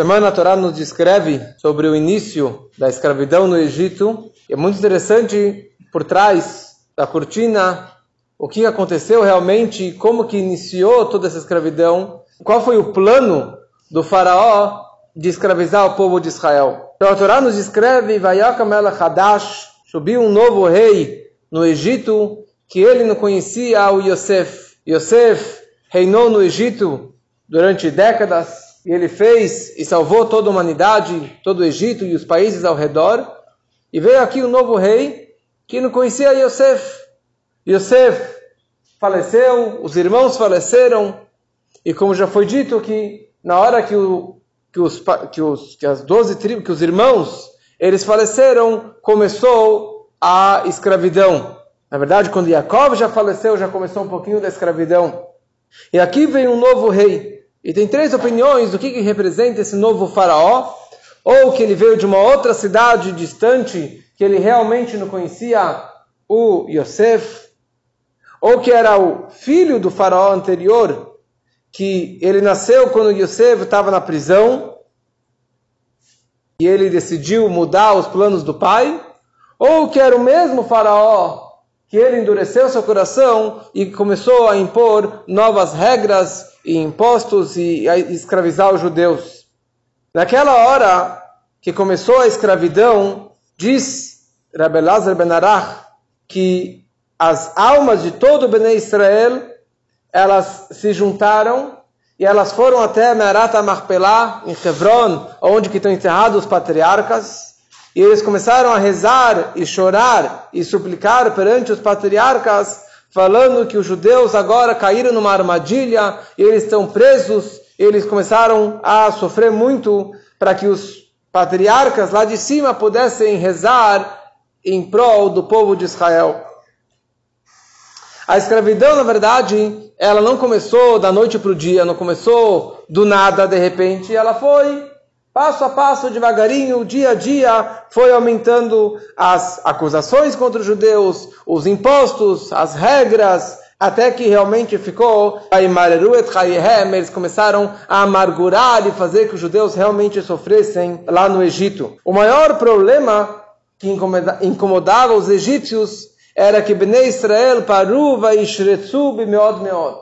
semana a Torá nos descreve sobre o início da escravidão no Egito. É muito interessante por trás da cortina o que aconteceu realmente, como que iniciou toda essa escravidão, qual foi o plano do faraó de escravizar o povo de Israel. Então a Torá nos descreve, Vayakam Hadash, subiu um novo rei no Egito, que ele não conhecia o Yosef. Yosef reinou no Egito durante décadas, e ele fez e salvou toda a humanidade, todo o Egito e os países ao redor. E veio aqui um novo rei que não conhecia Yosef. Yosef faleceu, os irmãos faleceram, e como já foi dito que na hora que, o, que, os, que, os, que as doze tribos, que os irmãos, eles faleceram, começou a escravidão. Na verdade, quando Jacob já faleceu, já começou um pouquinho da escravidão. E aqui vem um novo rei. E tem três opiniões do que, que representa esse novo faraó. Ou que ele veio de uma outra cidade distante, que ele realmente não conhecia o Yosef. Ou que era o filho do faraó anterior, que ele nasceu quando Yosef estava na prisão. E ele decidiu mudar os planos do pai. Ou que era o mesmo faraó que ele endureceu seu coração e começou a impor novas regras e impostos e a escravizar os judeus. Naquela hora que começou a escravidão, diz Rabbi Lazar ben Arach que as almas de todo Bnei Israel elas se juntaram e elas foram até Merat Marpelá, em Hebron, onde que estão enterrados os patriarcas, e eles começaram a rezar e chorar e suplicar perante os patriarcas, falando que os judeus agora caíram numa armadilha, eles estão presos, eles começaram a sofrer muito para que os patriarcas lá de cima pudessem rezar em prol do povo de Israel. A escravidão, na verdade, ela não começou da noite para o dia, não começou do nada, de repente, ela foi Passo a passo, devagarinho, dia a dia, foi aumentando as acusações contra os judeus, os impostos, as regras, até que realmente ficou eles começaram a amargurar e fazer que os judeus realmente sofressem lá no Egito. O maior problema que incomodava os egípcios era que Bnei Israel paruva e meod meod,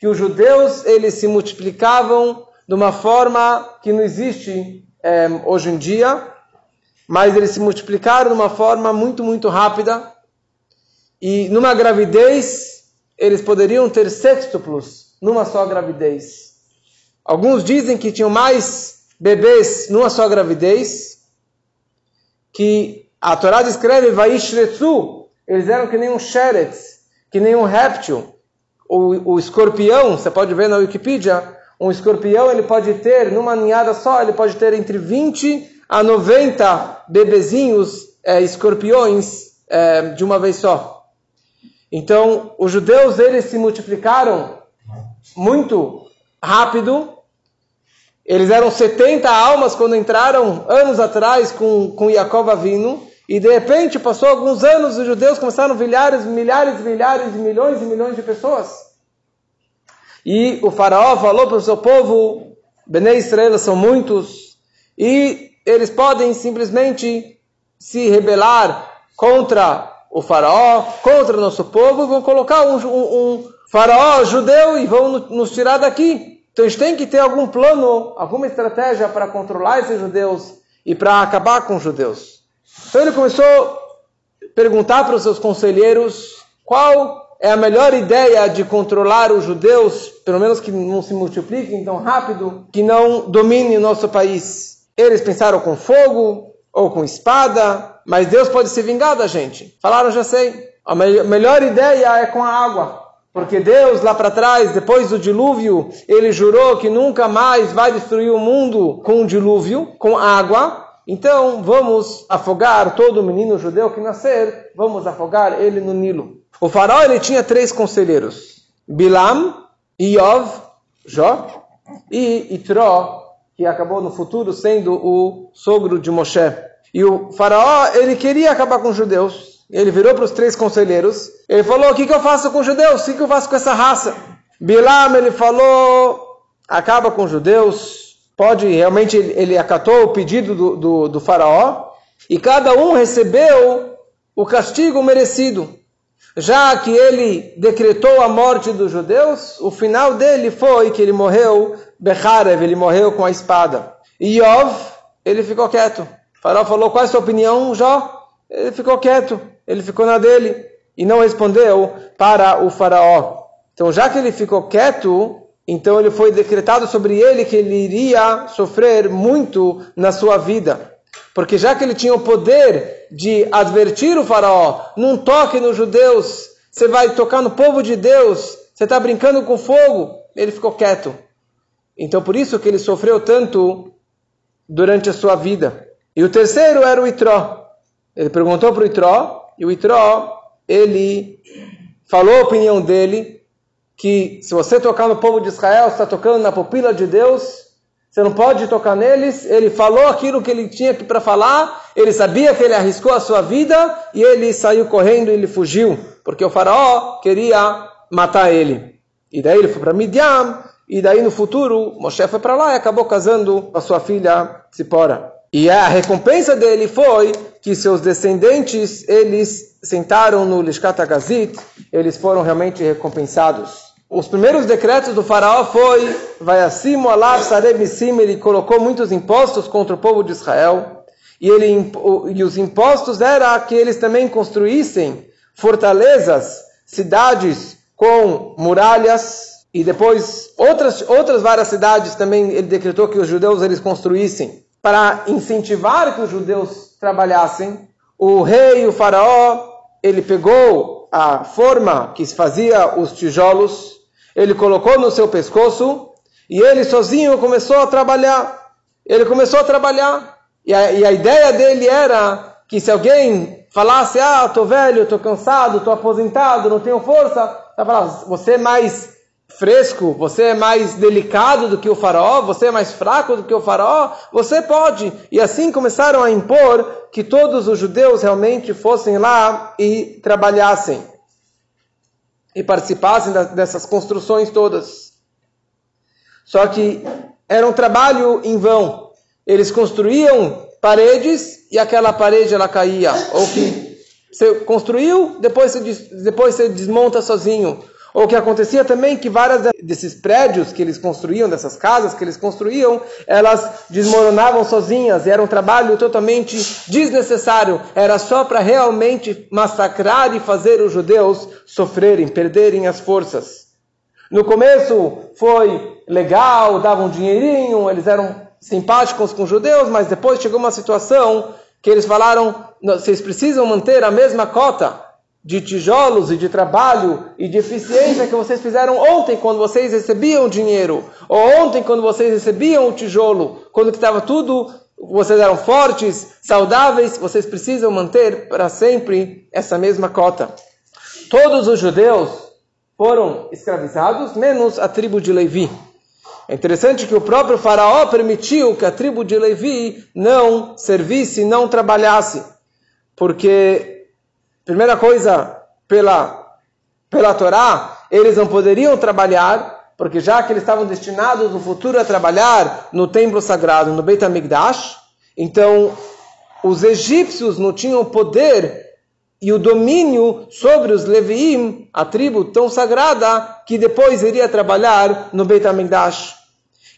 que os judeus eles se multiplicavam de uma forma que não existe é, hoje em dia, mas eles se multiplicaram de uma forma muito, muito rápida. E numa gravidez, eles poderiam ter sextuplos numa só gravidez. Alguns dizem que tinham mais bebês numa só gravidez, que a Torá descreve Vaishretsu, eles eram que nem um sheretz, que nem um réptil. O, o escorpião, você pode ver na Wikipedia, um escorpião ele pode ter, numa ninhada só, ele pode ter entre 20 a 90 bebezinhos é, escorpiões é, de uma vez só. Então, os judeus eles se multiplicaram muito rápido. Eles eram 70 almas quando entraram anos atrás com, com Jacob Avino. E de repente, passou alguns anos, os judeus começaram milhares, milhares, milhares, milhões e milhões de pessoas. E o faraó falou para o seu povo, Bnei Israel são muitos, e eles podem simplesmente se rebelar contra o faraó, contra o nosso povo, vão colocar um, um, um faraó judeu e vão nos tirar daqui. Então a gente tem que ter algum plano, alguma estratégia para controlar esses judeus e para acabar com os judeus. Então ele começou a perguntar para os seus conselheiros qual é a melhor ideia de controlar os judeus, pelo menos que não se multipliquem tão rápido, que não domine o nosso país. Eles pensaram com fogo ou com espada, mas Deus pode se vingar da gente. Falaram, já sei. A me melhor ideia é com a água. Porque Deus lá para trás, depois do dilúvio, ele jurou que nunca mais vai destruir o mundo com um dilúvio, com água. Então vamos afogar todo menino judeu que nascer, vamos afogar ele no Nilo. O faraó ele tinha três conselheiros: Bilam, Iov, Jó e Itró, que acabou no futuro sendo o sogro de Moshe. E o faraó ele queria acabar com os judeus. Ele virou para os três conselheiros. Ele falou: O que, que eu faço com os judeus? O que, que eu faço com essa raça? Bilam ele falou: Acaba com os judeus. Pode, realmente ele acatou o pedido do, do, do faraó, e cada um recebeu o castigo merecido. Já que ele decretou a morte dos judeus, o final dele foi que ele morreu Becharev, ele morreu com a espada. E Yov, ele ficou quieto. O faraó falou, qual é a sua opinião, Jó? Ele ficou quieto, ele ficou na dele e não respondeu para o faraó. Então, já que ele ficou quieto, então ele foi decretado sobre ele que ele iria sofrer muito na sua vida. Porque já que ele tinha o poder de advertir o faraó, não toque nos judeus, você vai tocar no povo de Deus, você está brincando com fogo, ele ficou quieto. Então por isso que ele sofreu tanto durante a sua vida. E o terceiro era o Itró. Ele perguntou para o Itró, e o Itró, ele falou a opinião dele, que se você tocar no povo de Israel, está tocando na pupila de Deus, você não pode tocar neles. Ele falou aquilo que ele tinha para falar, ele sabia que ele arriscou a sua vida, e ele saiu correndo e ele fugiu, porque o faraó queria matar ele. E daí ele foi para Midian, e daí no futuro Moshe foi para lá e acabou casando com a sua filha Zipora. E a recompensa dele foi que seus descendentes, eles sentaram no Lishkat Gazit, eles foram realmente recompensados. Os primeiros decretos do faraó foi, vai acima, alav, sarebissim, ele colocou muitos impostos contra o povo de Israel, e, ele, e os impostos era que eles também construíssem fortalezas, cidades com muralhas, e depois outras, outras várias cidades também ele decretou que os judeus eles construíssem para incentivar que os judeus trabalhassem. O rei, o faraó, ele pegou a forma que se fazia os tijolos, ele colocou no seu pescoço e ele sozinho começou a trabalhar. Ele começou a trabalhar. E a, e a ideia dele era que se alguém falasse, ah, estou velho, estou cansado, estou aposentado, não tenho força, você é mais fresco, você é mais delicado do que o faraó, você é mais fraco do que o faraó, você pode. E assim começaram a impor que todos os judeus realmente fossem lá e trabalhassem e participassem dessas construções todas. Só que era um trabalho em vão. Eles construíam paredes e aquela parede ela caía. Ou que você construiu, depois você, depois você desmonta sozinho. Ou que acontecia também que várias desses prédios que eles construíam, dessas casas que eles construíam, elas desmoronavam sozinhas e era um trabalho totalmente desnecessário. Era só para realmente massacrar e fazer os judeus sofrerem, perderem as forças. No começo foi legal, davam um dinheirinho, eles eram simpáticos com os judeus, mas depois chegou uma situação que eles falaram: vocês precisam manter a mesma cota de tijolos e de trabalho e de eficiência que vocês fizeram ontem quando vocês recebiam dinheiro, ou ontem quando vocês recebiam o tijolo, quando estava tudo, vocês eram fortes, saudáveis, vocês precisam manter para sempre essa mesma cota. Todos os judeus foram escravizados, menos a tribo de Levi. É interessante que o próprio faraó permitiu que a tribo de Levi não servisse, não trabalhasse, porque Primeira coisa, pela, pela Torá, eles não poderiam trabalhar, porque já que eles estavam destinados no futuro a trabalhar no templo sagrado, no Beit HaMikdash, então os egípcios não tinham poder e o domínio sobre os Leviim, a tribo tão sagrada, que depois iria trabalhar no Beit HaMikdash.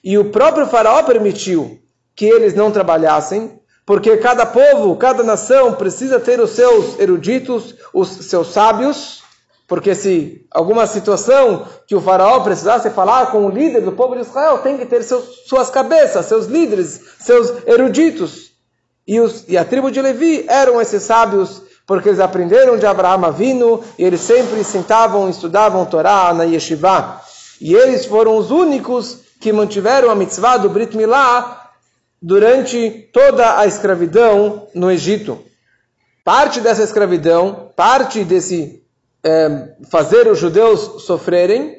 E o próprio faraó permitiu que eles não trabalhassem, porque cada povo, cada nação precisa ter os seus eruditos, os seus sábios, porque se alguma situação que o faraó precisasse falar com o líder do povo de Israel, tem que ter seus, suas cabeças, seus líderes, seus eruditos. E, os, e a tribo de Levi eram esses sábios, porque eles aprenderam de Abraão Avino, e eles sempre sentavam e estudavam Torá na Yeshiva. E eles foram os únicos que mantiveram a mitzvah do Brit Milá durante toda a escravidão no Egito. Parte dessa escravidão, parte desse é, fazer os judeus sofrerem,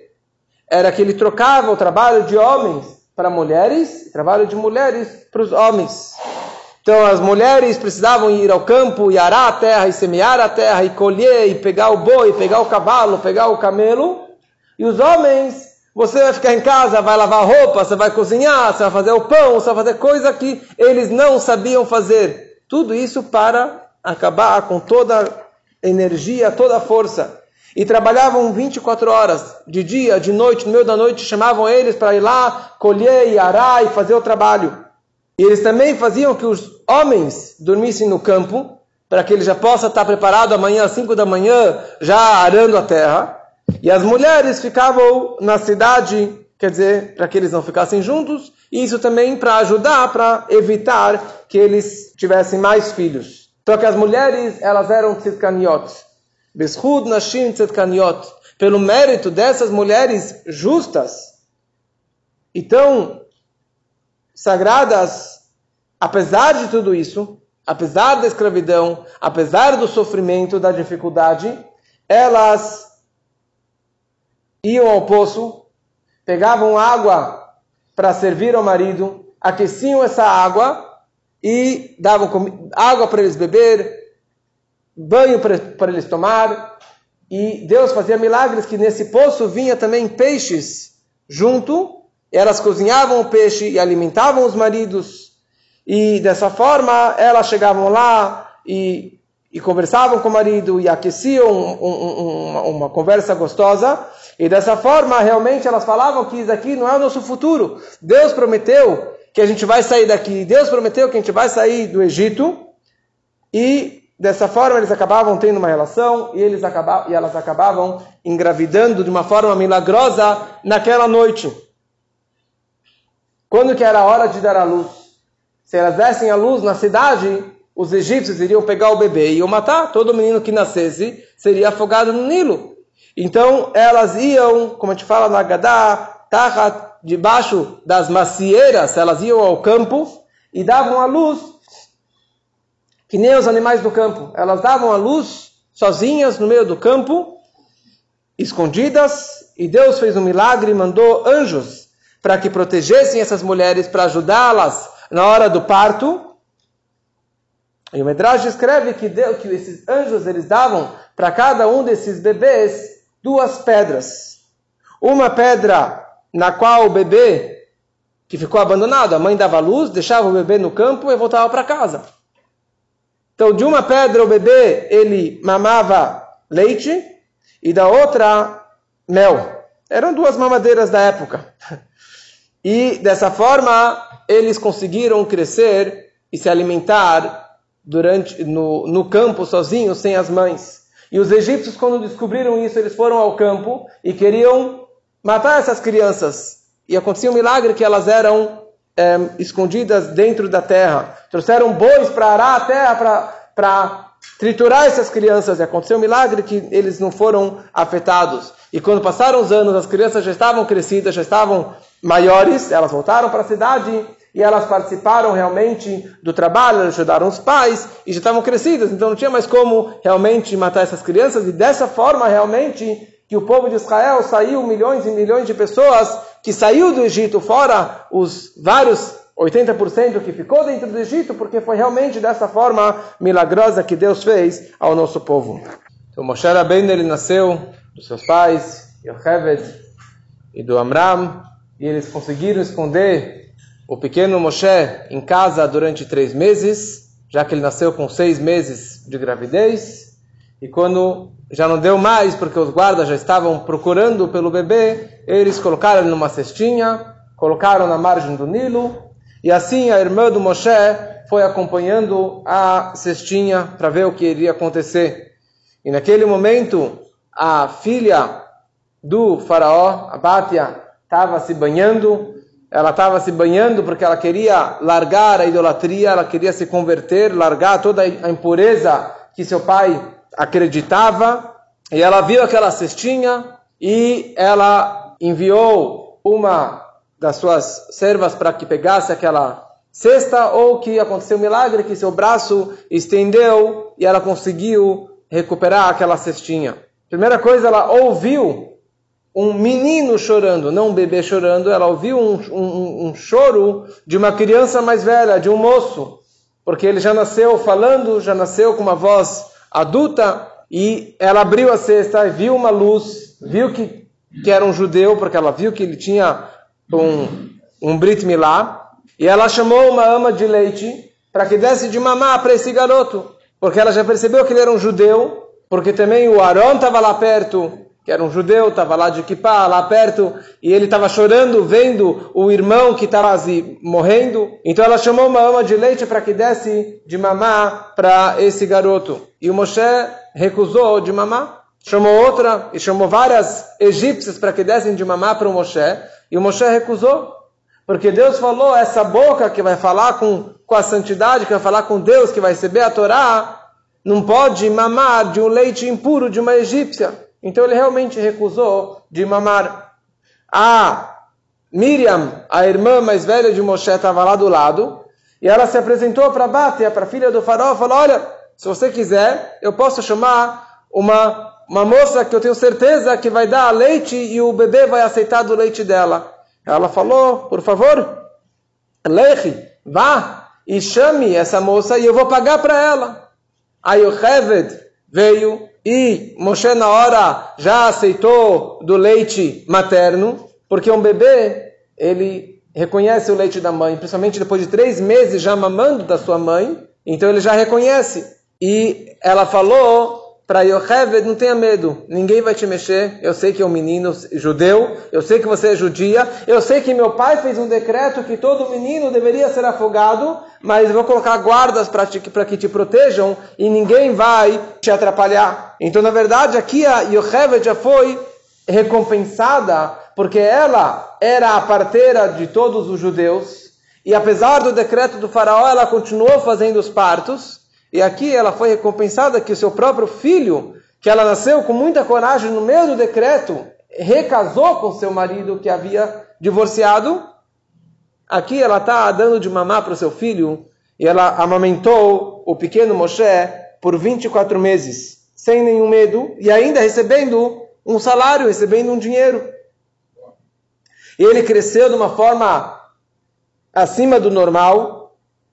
era que ele trocava o trabalho de homens para mulheres, trabalho de mulheres para os homens. Então as mulheres precisavam ir ao campo e arar a terra e semear a terra e colher e pegar o boi, pegar o cavalo, pegar o camelo, e os homens Você vai ficar em casa, vai lavar roupa, você vai cozinhar, você vai fazer o pão, você vai fazer coisa que eles não sabiam fazer. Tudo isso para acabar com toda a energia, toda a força. E trabalhavam 24 horas, de dia, de noite, no meio da noite, chamavam eles para ir lá, colher e arar e fazer o trabalho. E eles também faziam que os homens dormissem no campo, para que ele já possa estar preparado amanhã às 5 da manhã, já arando a terra. E as mulheres ficavam na cidade, quer dizer, para que eles não ficassem juntos, e isso também para ajudar, para evitar que eles tivessem mais filhos. Só que as mulheres, elas eram tzidkaniot. Beshud nashim tzidkaniot. Pelo mérito dessas mulheres justas e tão sagradas, apesar de tudo isso, apesar da escravidão, apesar do sofrimento, da dificuldade, elas iam ao poço, pegavam água para servir ao marido, aqueciam essa água e davam água para eles beber, banho para eles tomar, e Deus fazia milagres que nesse poço vinha também peixes junto, elas cozinhavam o peixe e alimentavam os maridos, e dessa forma elas chegavam lá e, e conversavam com o marido e aqueciam um, um, uma, uma conversa gostosa, e dessa forma realmente elas falavam que isso aqui não é o nosso futuro. Deus prometeu que a gente vai sair daqui. Deus prometeu que a gente vai sair do Egito e dessa forma eles acabavam tendo uma relação e, eles acabavam, e elas acabavam engravidando de uma forma milagrosa naquela noite. Quando que era a hora de dar a luz? Se elas dessem a luz na cidade, os egípcios iriam pegar o bebê e iam matar. Todo menino que nascesse seria afogado no Nilo. Então elas iam, como a gente fala na Gadá, debaixo das macieiras, elas iam ao campo e davam a luz, que nem os animais do campo. Elas davam a luz sozinhas no meio do campo, escondidas, e Deus fez um milagre e mandou anjos para que protegessem essas mulheres, para ajudá-las na hora do parto. E o Medrash escreve que, que esses anjos eles davam para cada um desses bebês duas pedras. Uma pedra na qual o bebê que ficou abandonado, a mãe dava luz, deixava o bebê no campo e voltava para casa. Então, de uma pedra o bebê ele mamava leite e da outra mel. Eram duas mamadeiras da época. E dessa forma eles conseguiram crescer e se alimentar durante no, no campo sozinhos, sem as mães. E os egípcios, quando descobriram isso, eles foram ao campo e queriam matar essas crianças. E acontecia um milagre que elas eram é, escondidas dentro da terra. Trouxeram bois para arar a terra, para triturar essas crianças. E aconteceu um milagre que eles não foram afetados. E quando passaram os anos, as crianças já estavam crescidas, já estavam maiores, elas voltaram para a cidade e elas participaram realmente do trabalho, ajudaram os pais e já estavam crescidas, então não tinha mais como realmente matar essas crianças e dessa forma realmente que o povo de Israel saiu milhões e milhões de pessoas que saiu do Egito, fora os vários 80% que ficou dentro do Egito, porque foi realmente dessa forma milagrosa que Deus fez ao nosso povo. Então Moshe Rabbeinu ele nasceu dos seus pais, Yocheved e do Amram, e eles conseguiram esconder o pequeno Moshe em casa durante três meses, já que ele nasceu com seis meses de gravidez, e quando já não deu mais, porque os guardas já estavam procurando pelo bebê, eles colocaram ele numa cestinha, colocaram na margem do Nilo, e assim a irmã do Moshe foi acompanhando a cestinha para ver o que iria acontecer. E naquele momento, a filha do faraó, a Bátia, estava se banhando, ela estava se banhando porque ela queria largar a idolatria, ela queria se converter, largar toda a impureza que seu pai acreditava, e ela viu aquela cestinha e ela enviou uma das suas servas para que pegasse aquela cesta, ou que aconteceu um milagre, que seu braço estendeu e ela conseguiu recuperar aquela cestinha. Primeira coisa, ela ouviu um menino chorando, não um bebê chorando, ela ouviu um, um, um choro de uma criança mais velha, de um moço, porque ele já nasceu falando, já nasceu com uma voz adulta, e ela abriu a cesta e viu uma luz, viu que que era um judeu, porque ela viu que ele tinha um, um Brit Milá, e ela chamou uma ama de leite para que desse de mamar para esse garoto, porque ela já percebeu que ele era um judeu, porque também o Aaron estava lá perto, que era um judeu, estava lá de Kippah, lá perto, e ele estava chorando, vendo o irmão que estava morrendo. Então ela chamou uma ama de leite para que desse de mamar para esse garoto. E o Moshe recusou de mamar. Chamou outra e chamou várias egípcias para que dessem de mamar para o Moshe. E o Moshe recusou. Porque Deus falou, essa boca que vai falar com, com a santidade, que vai falar com Deus, que vai receber a Torá, não pode mamar de um leite impuro de uma egípcia. Então ele realmente recusou de mamar. A Miriam, a irmã mais velha de Moshe, estava lá do lado e ela se apresentou para Bátia, para a filha do faraó, e falou: Olha, se você quiser, eu posso chamar uma, uma moça que eu tenho certeza que vai dar leite e o bebê vai aceitar do leite dela. Ela falou: Por favor, Leche, vá e chame essa moça e eu vou pagar para ela. Aí o Heved veio e Moshe na hora já aceitou do leite materno, porque um bebê, ele reconhece o leite da mãe, principalmente depois de três meses já mamando da sua mãe, então ele já reconhece. E ela falou para Yocheved, não tenha medo, ninguém vai te mexer. Eu sei que é um menino judeu, eu sei que você é judia, eu sei que meu pai fez um decreto que todo menino deveria ser afogado, mas vou colocar guardas para que te protejam e ninguém vai te atrapalhar. Então, na verdade, aqui a Yocheved já foi recompensada porque ela era a parteira de todos os judeus e apesar do decreto do faraó, ela continuou fazendo os partos. E aqui ela foi recompensada que o seu próprio filho, que ela nasceu com muita coragem no meio do decreto, recasou com seu marido que havia divorciado. Aqui ela está dando de mamar para o seu filho e ela amamentou o pequeno Moshe por 24 meses, sem nenhum medo e ainda recebendo um salário, recebendo um dinheiro. E ele cresceu de uma forma acima do normal,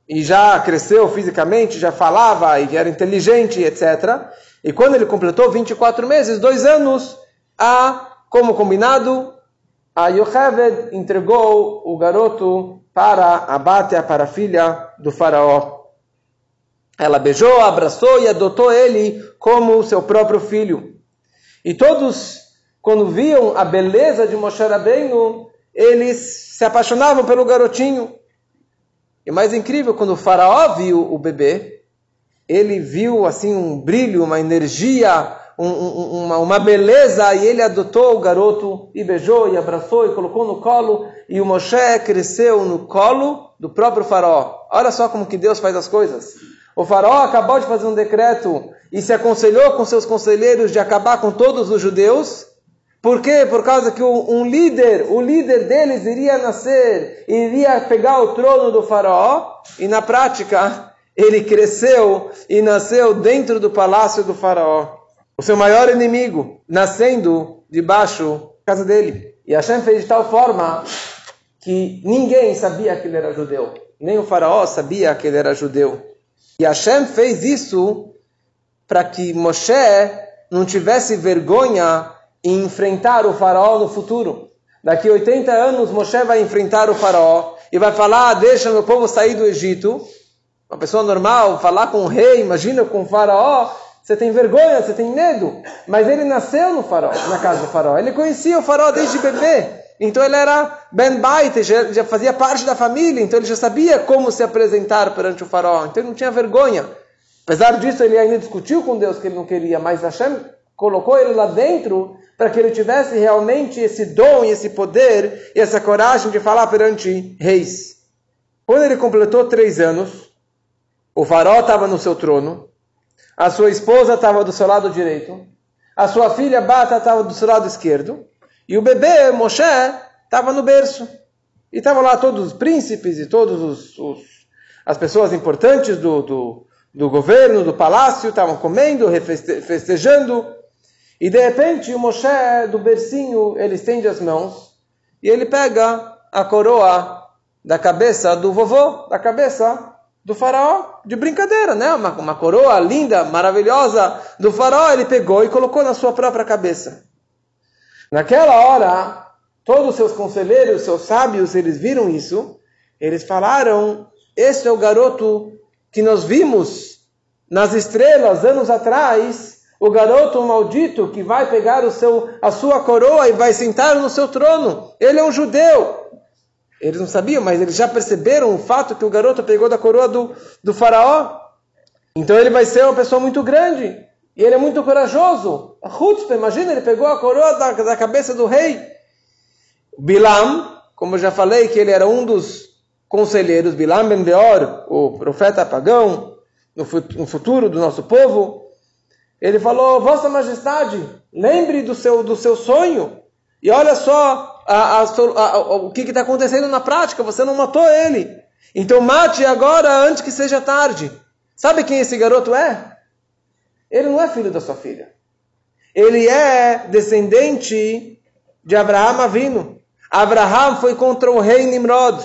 e já cresceu fisicamente, já falava e era inteligente, etc. E quando ele completou 24 meses, dois anos, a, como combinado, a Yocheved entregou o garoto para a Bátia, para a filha do faraó. Ela beijou, abraçou e adotou ele como seu próprio filho. E todos, quando viam a beleza de Moshe Rabbeinu, eles se apaixonavam pelo garotinho. E mais incrível, quando o faraó viu o bebê, ele viu assim um brilho, uma energia, um, um, uma, uma, beleza, e ele adotou o garoto e beijou e abraçou e colocou no colo, e o Moshe cresceu no colo do próprio faraó. Olha só como que Deus faz as coisas. O faraó acabou de fazer um decreto e se aconselhou com seus conselheiros de acabar com todos os judeus, por quê? Por causa que um líder, o líder deles iria nascer, iria pegar o trono do faraó, e na prática ele cresceu e nasceu dentro do palácio do faraó. O seu maior inimigo, nascendo debaixo da casa dele. E Hashem fez de tal forma que ninguém sabia que ele era judeu. Nem o faraó sabia que ele era judeu. E Hashem fez isso para que Moshe não tivesse vergonha enfrentar o faraó no futuro. Daqui 80 anos, Moshe vai enfrentar o faraó e vai falar, ah, deixa meu povo sair do Egito. Uma pessoa normal, falar com o rei, imagina com o faraó, você tem vergonha, você tem medo. Mas ele nasceu no faraó, na casa do faraó. Ele conhecia o faraó desde bebê. Então ele era Ben Bait, já, já fazia parte da família, então ele já sabia como se apresentar perante o faraó. Então ele não tinha vergonha. Apesar disso, ele ainda discutiu com Deus que ele não queria, mas Hashem colocou ele lá dentro para que ele tivesse realmente esse dom e esse poder e essa coragem de falar perante reis. Quando ele completou três anos, o faraó estava no seu trono, a sua esposa estava do seu lado direito, a sua filha Bata estava do seu lado esquerdo, e o bebê Moshe estava no berço. E estavam lá todos os príncipes e todas os, os, as pessoas importantes do, do, do governo, do palácio, estavam comendo, festejando. E de repente o Moshe do bercinho, ele estende as mãos e ele pega a coroa da cabeça do vovô, da cabeça do faraó, de brincadeira, né? Uma, uma coroa linda, maravilhosa do faraó, ele pegou e colocou na sua própria cabeça. Naquela hora, todos os seus conselheiros, seus sábios, eles viram isso, eles falaram: Este é o garoto que nós vimos nas estrelas anos atrás, o garoto maldito que vai pegar o seu, a sua coroa e vai sentar no seu trono. Ele é um judeu. Eles não sabiam, mas eles já perceberam o fato que o garoto pegou da coroa do, do faraó. Então ele vai ser uma pessoa muito grande. E ele é muito corajoso. Hutzpah, imagina, ele pegou a coroa da, da cabeça do rei. Bilam, como eu já falei, que ele era um dos conselheiros, Bilam ben Beor, o profeta pagão, no futuro do nosso povo. Ele falou, Vossa Majestade, lembre do seu, do seu sonho. E olha só a, a, a, o que está acontecendo na prática, você não matou ele. Então mate agora antes que seja tarde. Sabe quem esse garoto é? Ele não é filho da sua filha. Ele é descendente de Abraão Avino. Abraão foi contra o rei Nimrod.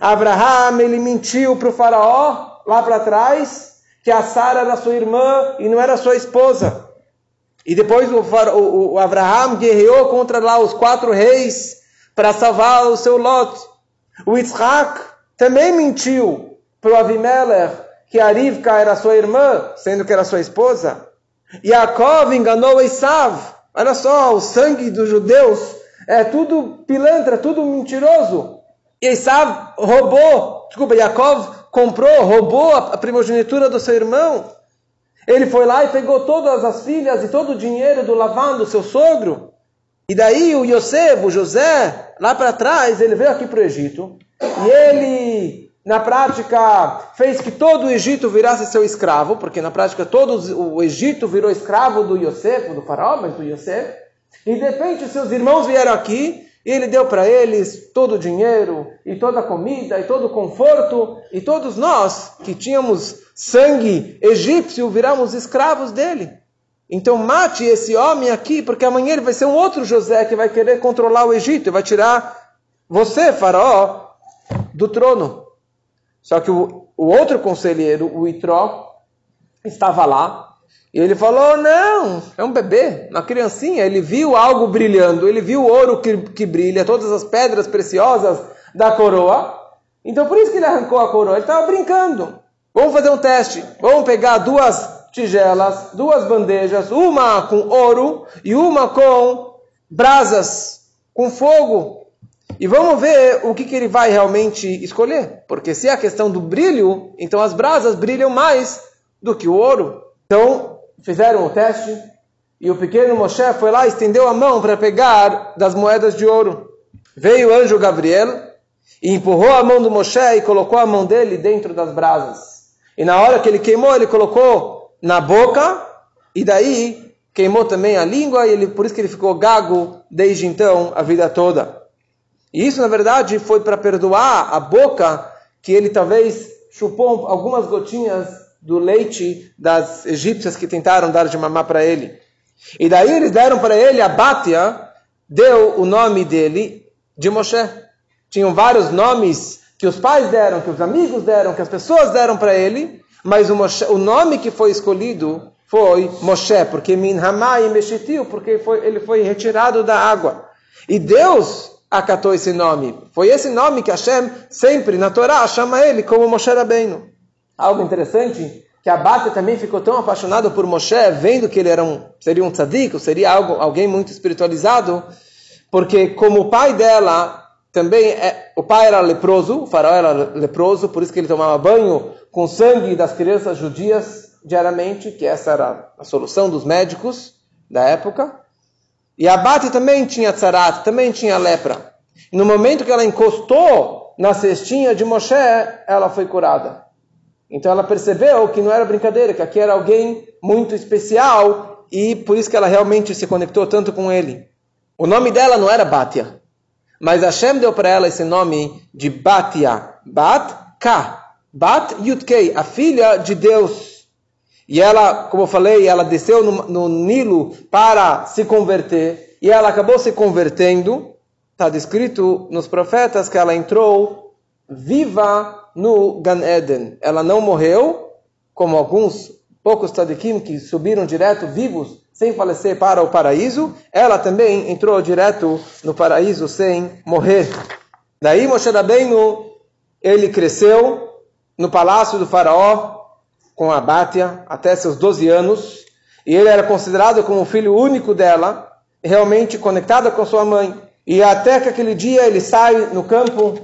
Abraão ele mentiu para o faraó lá para trás que a Sara era sua irmã e não era sua esposa. E depois o, o, o Abraão guerreou contra lá os quatro reis para salvar o seu Lot. O Isaac também mentiu para o Avimelech que a Rivka era sua irmã, sendo que era sua esposa. Yaakov enganou Esav. Olha só, o sangue dos judeus é tudo pilantra, tudo mentiroso. E Esav roubou, desculpa, Yaakov comprou, roubou a primogenitura do seu irmão. Ele foi lá e pegou todas as filhas e todo o dinheiro do Lavan, do seu sogro. E daí o Yosef, José, lá para trás, ele veio aqui para o Egito. E ele, na prática, fez que todo o Egito virasse seu escravo, porque na prática todo o Egito virou escravo do Yosef, do faraó, mas do Yosef. E de repente seus irmãos vieram aqui e ele deu para eles todo o dinheiro, e toda a comida, e todo o conforto, e todos nós que tínhamos sangue egípcio viramos escravos dele. Então mate esse homem aqui, porque amanhã ele vai ser um outro José que vai querer controlar o Egito, e vai tirar você, faraó, do trono. Só que o, o outro conselheiro, o Itró, estava lá, e ele falou: não, é um bebê, uma criancinha. Ele viu algo brilhando, ele viu ouro que, que brilha, todas as pedras preciosas da coroa. Então por isso que ele arrancou a coroa. Ele estava brincando. Vamos fazer um teste. Vamos pegar duas tigelas, duas bandejas, uma com ouro e uma com brasas, com fogo. E vamos ver o que, que ele vai realmente escolher. Porque se é a questão do brilho, então as brasas brilham mais do que o ouro. Então fizeram o teste e o pequeno Moshe foi lá e estendeu a mão para pegar das moedas de ouro. Veio o anjo Gabriel e empurrou a mão do Moshe e colocou a mão dele dentro das brasas. E na hora que ele queimou, ele colocou na boca e daí queimou também a língua e ele, por isso que ele ficou gago desde então a vida toda. E isso na verdade foi para perdoar a boca que ele talvez chupou algumas gotinhas do leite das egípcias que tentaram dar de mamar para ele. E daí eles deram para ele, a Bátia deu o nome dele de Moshe. Tinham vários nomes que os pais deram, que os amigos deram, que as pessoas deram para ele, mas o, Moshe, o, nome que foi escolhido foi Moshe, porque Min Hamai Meshitiu, porque foi, ele foi retirado da água. E Deus acatou esse nome. Foi esse nome que Hashem sempre na Torá chama ele como Moshe Rabbeinu algo interessante, que a Bata também ficou tão apaixonada por Moshe, vendo que ele era um, seria um tzadik, seria algo, alguém muito espiritualizado, porque como o pai dela também, é, o pai era leproso, o faraó era leproso, por isso que ele tomava banho com sangue das crianças judias diariamente, que essa era a solução dos médicos da época. E a Bate também tinha tzarat, também tinha lepra. No momento que ela encostou na cestinha de Moshe, ela foi curada. Então ela percebeu que não era brincadeira, que aqui era alguém muito especial e por isso que ela realmente se conectou tanto com ele. O nome dela não era Batia, mas Hashem deu para ela esse nome de Batia, Bat Ka, Bat Yutkei, a filha de Deus. E ela, como eu falei, ela desceu no, no Nilo para se converter e ela acabou se convertendo. Está descrito nos profetas que ela entrou viva no Gan Eden. Ela não morreu, como alguns poucos tzadikim que subiram direto vivos sem falecer para o paraíso, ela também entrou direto no paraíso sem morrer. Daí Moshe Rabbeinu, ele cresceu no palácio do faraó com a Bátia até seus 12 anos, e ele era considerado como o filho único dela, realmente conectado com sua mãe. E até que aquele dia ele sai no campo,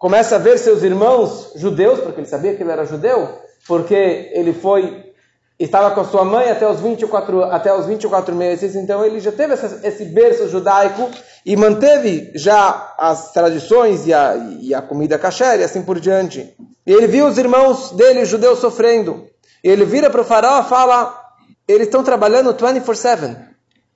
começa a ver seus irmãos judeus, porque ele sabia que ele era judeu, porque ele foi estava com sua mãe até os 24 até os 24 meses, então ele já teve esse, esse berço judaico e manteve já as tradições e a, e a comida kasher e assim por diante. E ele viu os irmãos dele judeus sofrendo. E ele vira para o faraó e fala: eles estão trabalhando 24/7.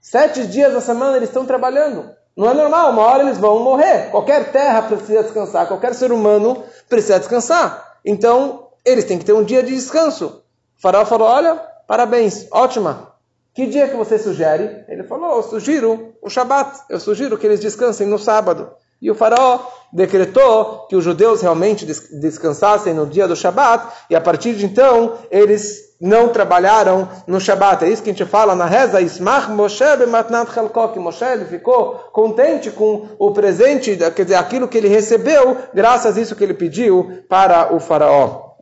Sete dias da semana eles estão trabalhando. Não é normal, uma hora eles vão morrer. Qualquer terra precisa descansar, qualquer ser humano precisa descansar. Então, eles têm que ter um dia de descanso. O faraó falou: Olha, parabéns, ótima. Que dia que você sugere? Ele falou: Eu sugiro o Shabat. Eu sugiro que eles descansem no sábado. E o faraó decretou que os judeus realmente descansassem no dia do Shabat, e a partir de então eles não trabalharam no Shabat. É isso que a gente fala na reza, Ismach Moshe bematnat chalkok. Moshe ele ficou contente com o presente, quer dizer, aquilo que ele recebeu, graças a isso que ele pediu para o faraó.